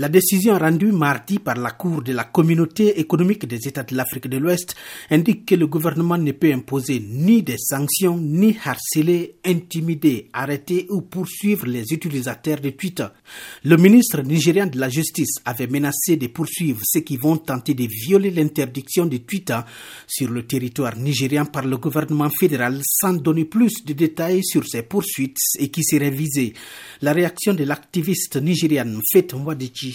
La décision rendue mardi par la Cour de la Communauté économique des États de l'Afrique de l'Ouest indique que le gouvernement ne peut imposer ni des sanctions, ni harceler, intimider, arrêter ou poursuivre les utilisateurs de Twitter. Le ministre nigérian de la Justice avait menacé de poursuivre ceux qui vont tenter de violer l'interdiction de Twitter sur le territoire nigérian par le gouvernement fédéral sans donner plus de détails sur ces poursuites et qui seraient visées. La réaction de l'activiste nigériane Fet Mwadichi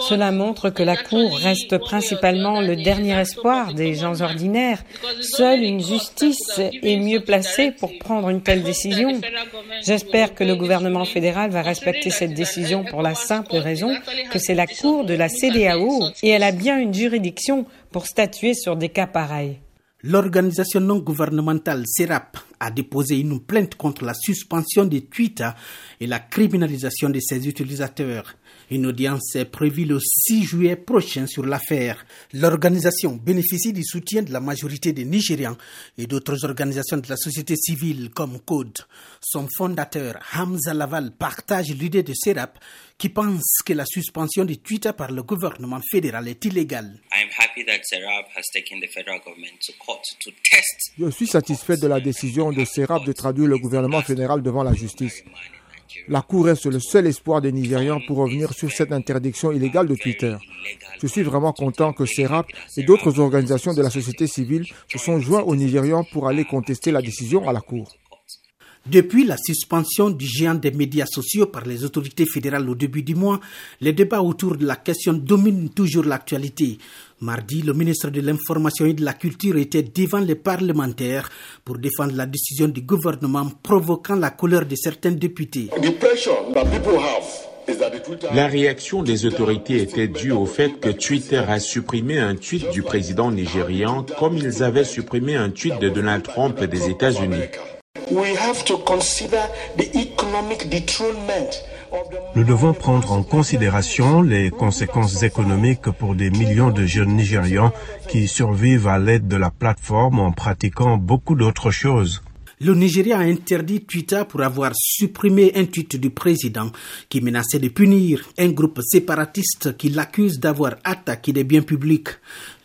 Cela montre que la Cour reste principalement le dernier espoir des gens ordinaires. Seule une justice est mieux placée pour prendre une telle décision. J'espère que le gouvernement fédéral va respecter cette décision pour la simple raison que c'est la Cour de la CDAO et elle a bien une juridiction pour statuer sur des cas pareils. L'organisation non gouvernementale SERAP a déposé une plainte contre la suspension de Twitter et la criminalisation de ses utilisateurs. Une audience est prévue le 6 juillet prochain sur l'affaire. L'organisation bénéficie du soutien de la majorité des Nigérians et d'autres organisations de la société civile comme Code. Son fondateur, Hamza Laval, partage l'idée de SERAP qui pense que la suspension de Twitter par le gouvernement fédéral est illégale. Je suis satisfait de la décision de SERAP de traduire le gouvernement fédéral devant la justice. La Cour reste le seul espoir des Nigérians pour revenir sur cette interdiction illégale de Twitter. Je suis vraiment content que SERAP et d'autres organisations de la société civile se sont joints aux Nigérians pour aller contester la décision à la Cour. Depuis la suspension du géant des médias sociaux par les autorités fédérales au début du mois, les débats autour de la question dominent toujours l'actualité. Mardi, le ministre de l'Information et de la Culture était devant les parlementaires pour défendre la décision du gouvernement provoquant la colère de certains députés. La réaction des autorités était due au fait que Twitter a supprimé un tweet du président nigérian comme ils avaient supprimé un tweet de Donald Trump des États-Unis. Nous devons prendre en considération les conséquences économiques pour des millions de jeunes Nigérians qui survivent à l'aide de la plateforme en pratiquant beaucoup d'autres choses. Le Nigeria a interdit Twitter pour avoir supprimé un tweet du président qui menaçait de punir un groupe séparatiste qui l'accuse d'avoir attaqué des biens publics.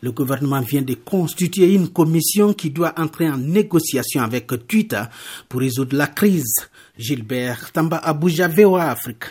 Le gouvernement vient de constituer une commission qui doit entrer en négociation avec Twitter pour résoudre la crise. Gilbert Tamba Abuja, VOA Afrique.